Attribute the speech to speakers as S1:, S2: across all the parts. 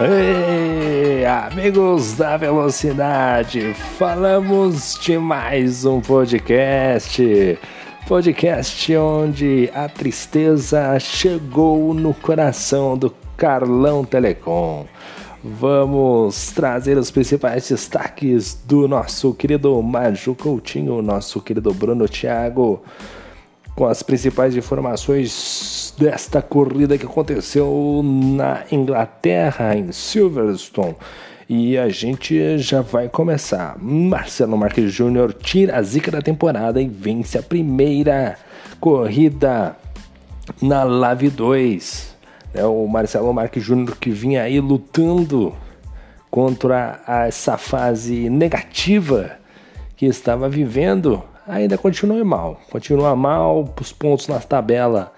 S1: Ei, amigos da velocidade, falamos de mais um podcast. Podcast onde a tristeza chegou no coração do Carlão Telecom. Vamos trazer os principais destaques do nosso querido Maju Coutinho, nosso querido Bruno Thiago, com as principais informações desta corrida que aconteceu na Inglaterra, em Silverstone. E a gente já vai começar. Marcelo Marques Júnior tira a zica da temporada e vence a primeira corrida na Lave 2. É o Marcelo Marques Júnior que vinha aí lutando contra essa fase negativa que estava vivendo, ainda continua mal. Continua mal, os pontos na tabela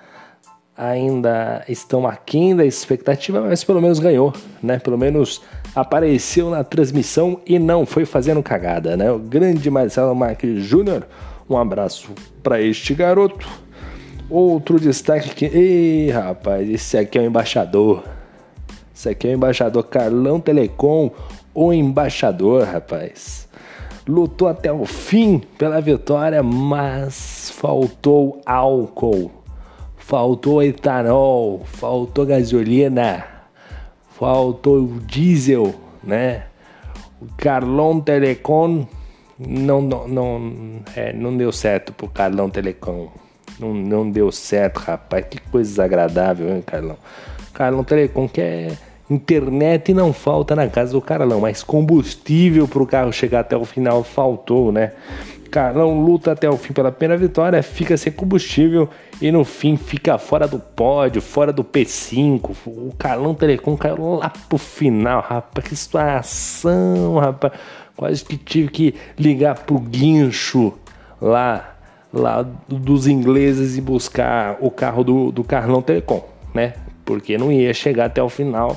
S1: ainda estão aquém da expectativa, mas pelo menos ganhou, né? Pelo menos apareceu na transmissão e não foi fazendo cagada, né? O grande Marcelo Marques Júnior, um abraço para este garoto. Outro destaque que, ei, rapaz, esse aqui é o embaixador. Esse aqui é o embaixador Carlão Telecom, o embaixador, rapaz. Lutou até o fim pela vitória, mas faltou álcool faltou etanol, faltou gasolina, faltou diesel, né? O Carlão Telecom não, não, não, é, não deu certo pro Carlão Telecom. Não, não deu certo, rapaz. Que coisa desagradável, hein, Carlão? Carlão Telecom quer internet e não falta na casa do Carlão, mas combustível para o carro chegar até o final faltou, né? Carlão luta até o fim pela primeira vitória, fica sem combustível e no fim fica fora do pódio, fora do P5. O Carlão Telecom caiu lá pro final, rapaz. Que situação, rapaz. Quase que tive que ligar pro guincho lá, lá dos ingleses e buscar o carro do, do Carlão Telecom, né? Porque não ia chegar até o final,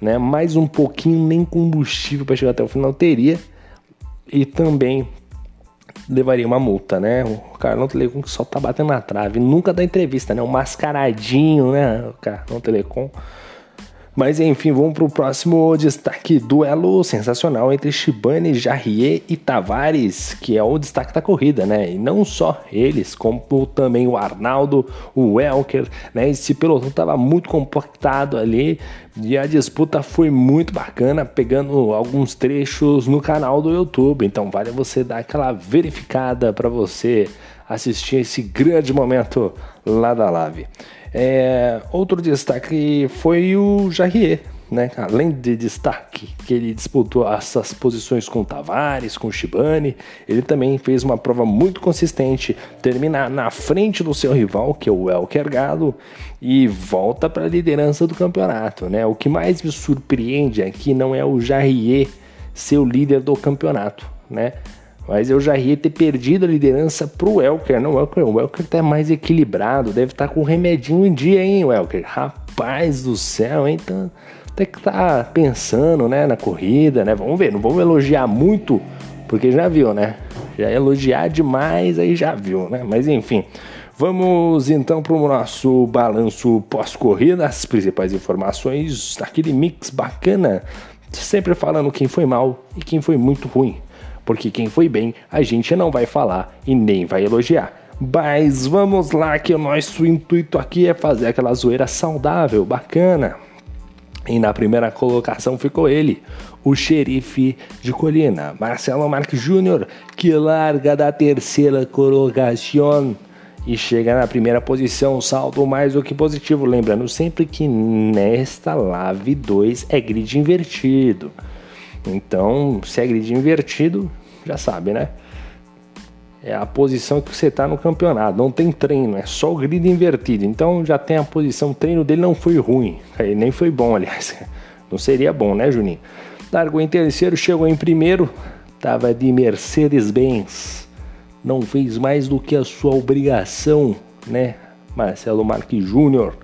S1: né? Mais um pouquinho, nem combustível para chegar até o final teria. E também levaria uma multa, né? O Carlão Telecom que só tá batendo na trave, nunca dá entrevista, né? O mascaradinho, né? O Carlão Telecom. Mas enfim, vamos para o próximo destaque: duelo sensacional entre Shibane, Jarrier e Tavares, que é o destaque da corrida, né? E não só eles, como também o Arnaldo, o Elker, né? Esse pelotão estava muito compactado ali e a disputa foi muito bacana, pegando alguns trechos no canal do YouTube. Então vale você dar aquela verificada para você assistir esse grande momento lá da live. É, outro destaque foi o Jarrier, né? Além de destaque que ele disputou essas posições com Tavares, com Shibane, ele também fez uma prova muito consistente, terminar na frente do seu rival, que é o Elker Galo, e volta para a liderança do campeonato, né? O que mais me surpreende aqui não é o Jarrier ser o líder do campeonato, né? Mas eu já ia ter perdido a liderança pro Elker. Não, o Elker, o Elker tá mais equilibrado. Deve estar tá com o remedinho em dia, hein, Elker? Rapaz do céu, hein? Tá, tem que tá pensando, né, na corrida, né? Vamos ver, não vamos elogiar muito, porque já viu, né? Já elogiar demais, aí já viu, né? Mas enfim. Vamos então para o nosso balanço pós-corrida, as principais informações daquele mix bacana, sempre falando quem foi mal e quem foi muito ruim porque quem foi bem a gente não vai falar e nem vai elogiar. Mas vamos lá que o nosso intuito aqui é fazer aquela zoeira saudável, bacana. E na primeira colocação ficou ele, o xerife de Colina, Marcelo Marques Júnior, que larga da terceira colocação e chega na primeira posição, saldo mais do que positivo. Lembrando sempre que nesta Lave 2 é grid invertido. Então, se é grid invertido, já sabe, né? É a posição que você está no campeonato. Não tem treino, é só o grid invertido. Então já tem a posição. O treino dele não foi ruim, ele nem foi bom, aliás. Não seria bom, né, Juninho? Largou em terceiro, chegou em primeiro, tava de Mercedes-Benz. Não fez mais do que a sua obrigação, né? Marcelo Marques Júnior,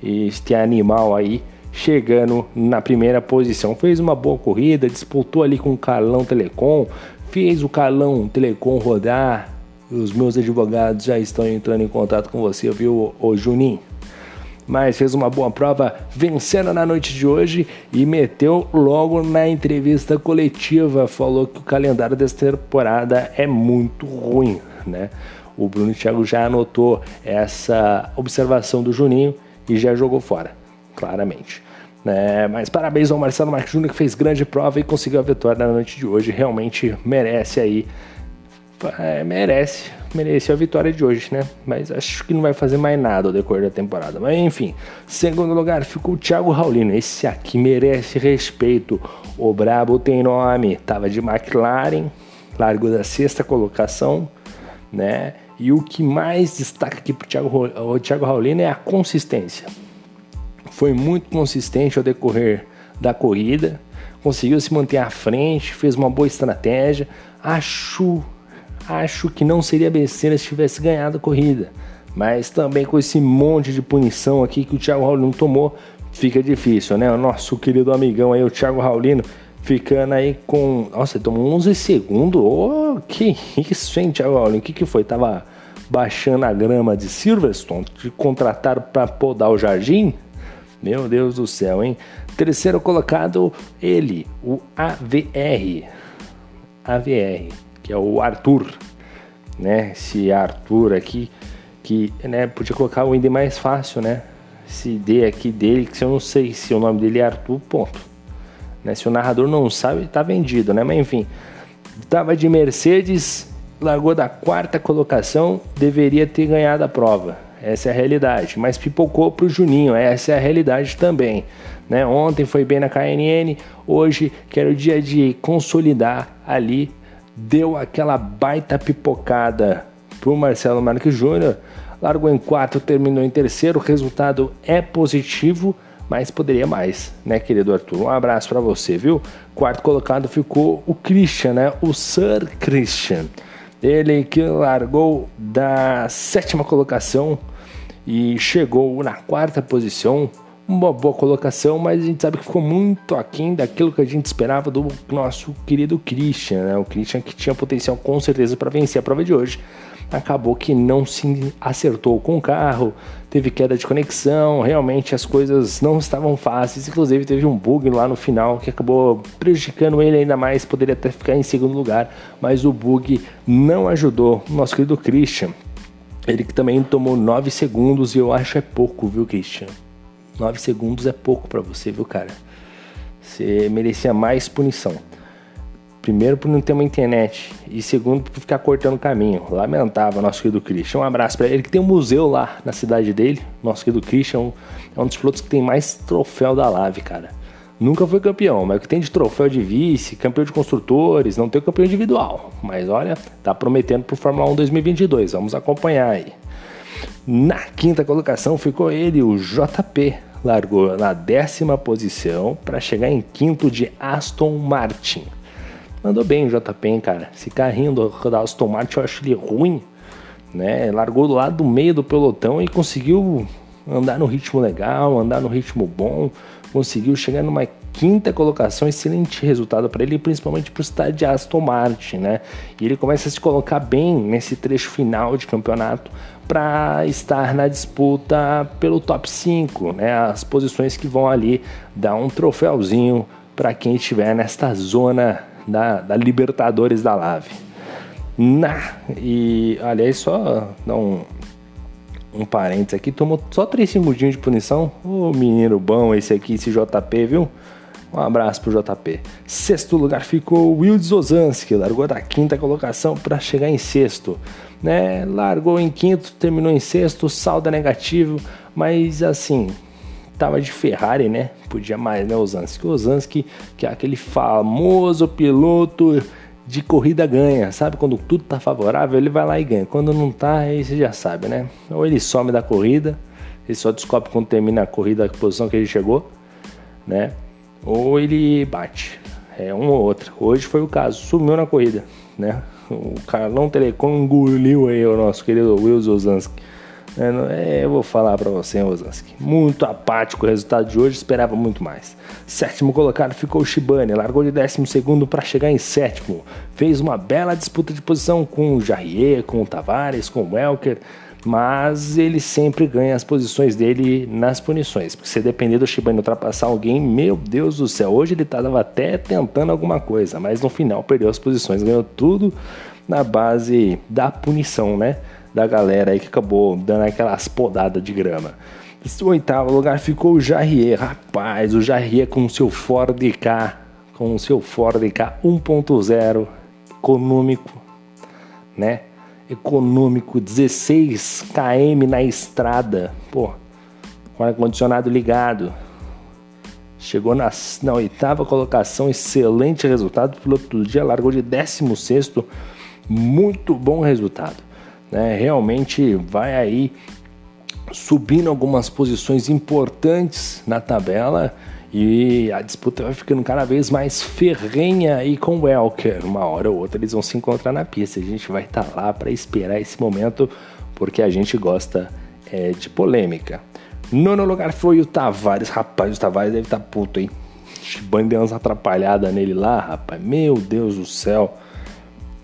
S1: este animal aí chegando na primeira posição. Fez uma boa corrida, disputou ali com o Carlão Telecom, fez o Carlão Telecom rodar. Os meus advogados já estão entrando em contato com você, viu, Juninho? mas fez uma boa prova vencendo na noite de hoje e meteu logo na entrevista coletiva, falou que o calendário dessa temporada é muito ruim, né? O Bruno Thiago já anotou essa observação do Juninho e já jogou fora, claramente. É, mas parabéns ao Marcelo Marques Júnior que fez grande prova e conseguiu a vitória na noite de hoje. Realmente merece aí. É, merece, merece a vitória de hoje, né? Mas acho que não vai fazer mais nada ao decorrer da temporada. Mas enfim, segundo lugar ficou o Thiago Raulino. Esse aqui merece respeito. O Brabo tem nome. Tava de McLaren, largou da sexta colocação, né? E o que mais destaca aqui para o Thiago Raulino é a consistência foi muito consistente ao decorrer da corrida, conseguiu se manter à frente, fez uma boa estratégia. Acho, acho que não seria besteira se tivesse ganhado a corrida, mas também com esse monte de punição aqui que o Thiago Raulino tomou, fica difícil, né? O nosso querido amigão aí, o Thiago Raulino, ficando aí com. Nossa, ele tomou 11 segundos. Oh, que isso, hein, Thiago Raulino? O que, que foi? Tava baixando a grama de Silverstone? Te contrataram para podar o jardim? Meu Deus do céu, hein? Terceiro colocado, ele, o AVR. AVR, que é o Arthur, né? Esse Arthur aqui, que né, podia colocar o ID mais fácil, né? Esse D aqui dele, que eu não sei se o nome dele é Arthur, ponto. Né? Se o narrador não sabe, tá vendido, né? Mas enfim, tava de Mercedes, largou da quarta colocação, deveria ter ganhado a prova essa é a realidade. Mas pipocou para o Juninho, essa é a realidade também. Né? Ontem foi bem na KNN, hoje que era o dia de consolidar ali, deu aquela baita pipocada para o Marcelo Marques Júnior, largou em quarto, terminou em terceiro, o resultado é positivo, mas poderia mais, né, querido Arthur? Um abraço para você, viu? Quarto colocado ficou o Christian, né? O Sir Christian. Ele que largou da sétima colocação e chegou na quarta posição. Uma boa colocação, mas a gente sabe que ficou muito aquém daquilo que a gente esperava do nosso querido Christian, né? O Christian que tinha potencial com certeza para vencer a prova de hoje. Acabou que não se acertou com o carro, teve queda de conexão, realmente as coisas não estavam fáceis. Inclusive, teve um bug lá no final que acabou prejudicando ele ainda mais. Poderia até ficar em segundo lugar, mas o bug não ajudou o nosso querido Christian. Ele que também tomou 9 segundos e eu acho é pouco, viu, Christian? 9 segundos é pouco para você, viu, cara? Você merecia mais punição. Primeiro por não ter uma internet e segundo por ficar cortando caminho. Lamentável, nosso querido Christian. Um abraço para ele que tem um museu lá na cidade dele. Nosso querido Christian é um dos pilotos que tem mais troféu da Lave, cara. Nunca foi campeão, mas o que tem de troféu de vice, campeão de construtores, não tem campeão individual. Mas olha, tá prometendo pro Fórmula 1 2022. Vamos acompanhar aí. Na quinta colocação ficou ele, o JP. Largou na décima posição para chegar em quinto de Aston Martin. Mandou bem o JP, hein, cara. Esse carrinho do, da Aston Martin eu acho ele ruim. Né? Largou do lado do meio do pelotão e conseguiu andar no ritmo legal, andar no ritmo bom conseguiu chegar numa quinta colocação, excelente resultado para ele, principalmente para o estádio de Aston Martin, né? E ele começa a se colocar bem nesse trecho final de campeonato para estar na disputa pelo top 5, né? As posições que vão ali dar um troféuzinho para quem estiver nesta zona da, da Libertadores da Lave. Na, e aliás, só dar um, um parênteses aqui, tomou só três segundinhos de punição. Ô menino bom esse aqui, esse JP, viu? Um abraço pro JP. Sexto lugar ficou o Wilds Ozanski, largou da quinta colocação para chegar em sexto. Né? Largou em quinto, terminou em sexto, saldo é negativo, mas assim, tava de Ferrari, né? Podia mais, né, Ozanski? Ozanski, que é aquele famoso piloto de corrida ganha, sabe? Quando tudo tá favorável, ele vai lá e ganha. Quando não tá, aí você já sabe, né? Ou ele some da corrida, ele só descobre quando termina a corrida a posição que ele chegou, né? Ou ele bate. É um ou outro. Hoje foi o caso, sumiu na corrida, né? O Carlão Telecom engoliu aí o nosso querido Wilson Ozanski. É, é, eu vou falar para você, Osansky. Muito apático o resultado de hoje, esperava muito mais. Sétimo colocado ficou o Shibane, largou de décimo segundo para chegar em sétimo. Fez uma bela disputa de posição com o Jarrier, com o Tavares, com o Welker. mas ele sempre ganha as posições dele nas punições. Porque se depender do Shibane ultrapassar alguém, meu Deus do céu, hoje ele estava até tentando alguma coisa, mas no final perdeu as posições, ganhou tudo na base da punição, né? Da galera aí que acabou dando aquelas podadas de grama. No oitavo lugar ficou o Jarrier. Rapaz, o Jarrier com o seu Ford K, com o seu Ford K 1.0 econômico, né? econômico, 16 km na estrada, pô, com ar-condicionado ligado. Chegou na, na, oitava colocação, excelente resultado. O piloto do dia largou de 16, muito bom resultado. Né? Realmente vai aí subindo algumas posições importantes na tabela e a disputa vai ficando cada vez mais ferrenha aí com o Elker. Uma hora ou outra eles vão se encontrar na pista. A gente vai estar tá lá para esperar esse momento, porque a gente gosta é, de polêmica. Nono lugar foi o Tavares. Rapaz, o Tavares deve estar tá puto, hein? Shibane deu umas atrapalhadas nele lá, rapaz. Meu Deus do céu.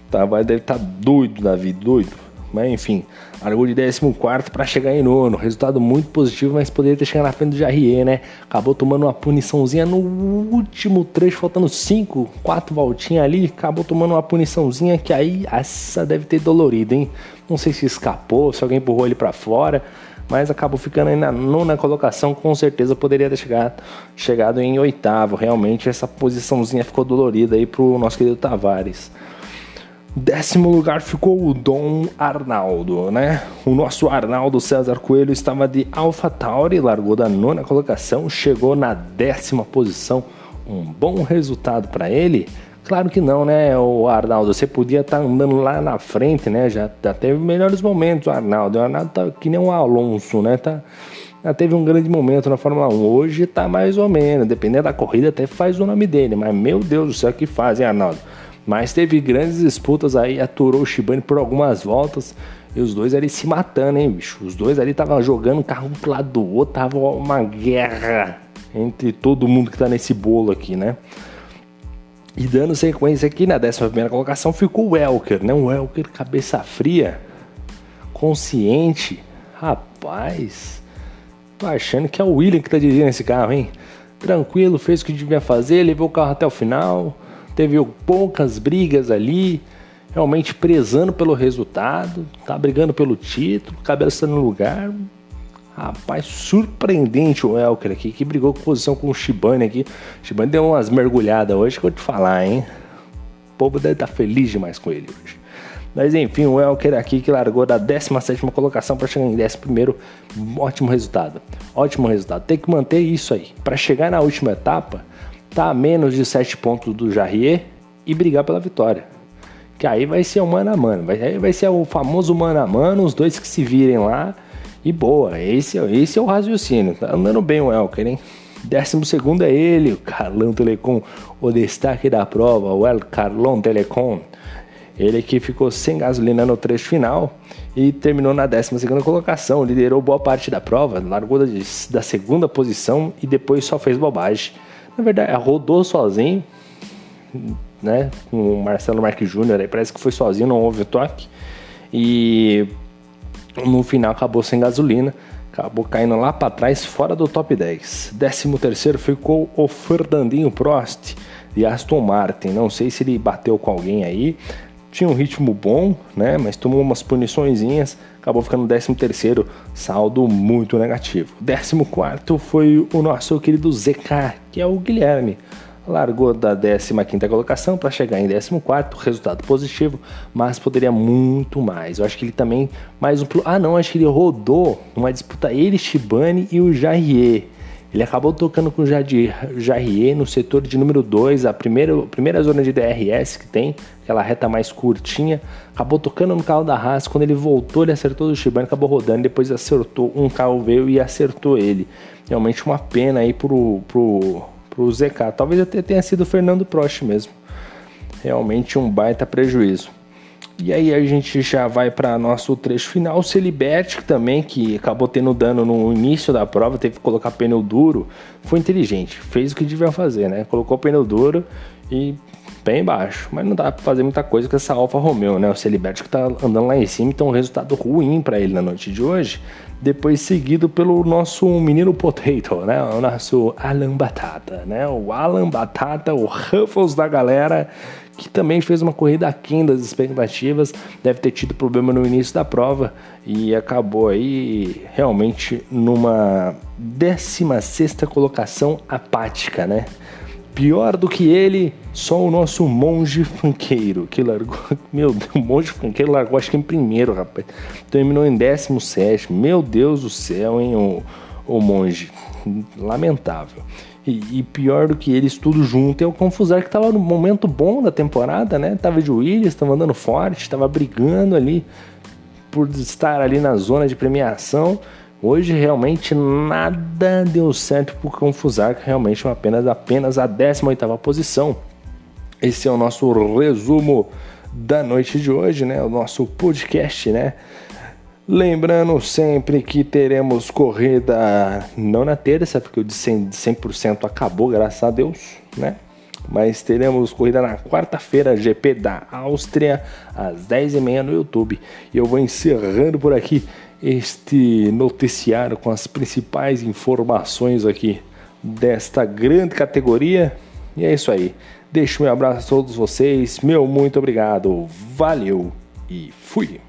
S1: O Tavares deve estar tá doido da vida, doido. Mas enfim, largou de 14 para chegar em nono. Resultado muito positivo, mas poderia ter chegado na frente do Jarrier, né? Acabou tomando uma puniçãozinha no último trecho, faltando 5, 4 voltinhas ali. Acabou tomando uma puniçãozinha que aí essa deve ter dolorido, hein? Não sei se escapou, se alguém empurrou ele para fora, mas acabou ficando aí na nona colocação. Com certeza poderia ter chegado, chegado em oitavo. Realmente essa posiçãozinha ficou dolorida aí pro nosso querido Tavares. Décimo lugar ficou o Dom Arnaldo, né? O nosso Arnaldo César Coelho estava de AlphaTauri, largou da nona colocação, chegou na décima posição. Um bom resultado para ele? Claro que não, né, o Arnaldo? Você podia estar tá andando lá na frente, né? Já, já teve melhores momentos, o Arnaldo. O Arnaldo tá que nem um Alonso, né? Tá, já teve um grande momento na Fórmula 1. Hoje tá mais ou menos, dependendo da corrida, até faz o nome dele. Mas meu Deus do céu, que fazem, Arnaldo? Mas teve grandes disputas aí, aturou o Shibane por algumas voltas. E os dois ali se matando, hein, bicho? Os dois ali estavam jogando carro um pro lado do outro, tava uma guerra entre todo mundo que tá nesse bolo aqui, né? E dando sequência aqui na 11 colocação ficou o Elker, né? Um Elker cabeça fria, consciente. Rapaz, tô achando que é o William que tá dirigindo esse carro, hein? Tranquilo, fez o que devia fazer, levou o carro até o final teve poucas brigas ali, realmente prezando pelo resultado, tá brigando pelo título, cabeça no lugar. Rapaz, surpreendente o Elker aqui, que brigou com posição com o Shibane aqui. O Shibane deu umas mergulhadas hoje que eu vou te falar, hein? O povo deve estar tá feliz demais com ele hoje. Mas enfim, o Elker aqui que largou da 17 colocação para chegar em 11, ótimo resultado. Ótimo resultado. Tem que manter isso aí. Para chegar na última etapa, tá a menos de 7 pontos do Jarrier e brigar pela vitória. Que aí vai ser o mano a mano, vai, vai ser o famoso mano a mano, os dois que se virem lá e boa. Esse, esse é o raciocínio. Tá andando bem o Elker, hein? Décimo segundo é ele, o Carlão Telecom, o destaque da prova, o El Carlão Telecom. Ele que ficou sem gasolina no trecho final e terminou na 12 colocação. Liderou boa parte da prova, largou da, da segunda posição e depois só fez bobagem na verdade, rodou sozinho, né? Com o Marcelo Marques Júnior parece que foi sozinho, não houve toque. E no final acabou sem gasolina, acabou caindo lá para trás, fora do top 10. 13 terceiro ficou o Fernandinho Prost de Aston Martin. Não sei se ele bateu com alguém aí. Tinha um ritmo bom, né? Mas tomou umas puniçõezinhas acabou ficando 13 terceiro, saldo muito negativo. 14 quarto foi o nosso querido ZK, que é o Guilherme. Largou da 15ª colocação para chegar em 14º, resultado positivo, mas poderia muito mais. Eu acho que ele também mais um... Ah não, acho que ele rodou numa disputa ele, Shibane e o Jair. Ele acabou tocando com o Jarrier no setor de número 2, a primeira, primeira zona de DRS que tem, aquela reta mais curtinha. Acabou tocando no carro da Haas. Quando ele voltou, ele acertou o Shibane, acabou rodando. Depois acertou, um carro veio e acertou ele. Realmente uma pena aí pro, pro, pro ZK. Talvez até tenha sido o Fernando Prost mesmo. Realmente um baita prejuízo. E aí a gente já vai para nosso trecho final. O Celibert também, que acabou tendo dano no início da prova, teve que colocar pneu duro, foi inteligente, fez o que devia fazer, né? Colocou pneu duro e pé embaixo. Mas não dá pra fazer muita coisa com essa Alfa Romeo, né? O Celiberto que tá andando lá em cima, então um resultado ruim para ele na noite de hoje. Depois seguido pelo nosso menino Potato, né? O nosso Alan Batata, né? O Alan Batata, o Ruffles da galera, que também fez uma corrida aquém das expectativas, deve ter tido problema no início da prova e acabou aí realmente numa 16 colocação apática, né? Pior do que ele, só o nosso monge funkeiro, que largou. Meu Deus, o monge funkeiro largou acho que em primeiro, rapaz. Terminou em 17. Meu Deus do céu, hein, o, o monge. Lamentável. E, e, pior do que eles tudo junto é o Confusar que tava no momento bom da temporada, né? Tava de Williams, tava andando forte, tava brigando ali por estar ali na zona de premiação. Hoje realmente nada deu certo por Confusar, que realmente é apenas, apenas a 18ª posição. Esse é o nosso resumo da noite de hoje, né? O nosso podcast, né? Lembrando sempre que teremos corrida não na terça, porque o de 100%, 100 acabou, graças a Deus, né? Mas teremos corrida na quarta-feira, GP da Áustria, às 10h30 no YouTube. E eu vou encerrando por aqui este noticiário com as principais informações aqui desta grande categoria. E é isso aí. Deixo meu abraço a todos vocês. Meu muito obrigado. Valeu e fui.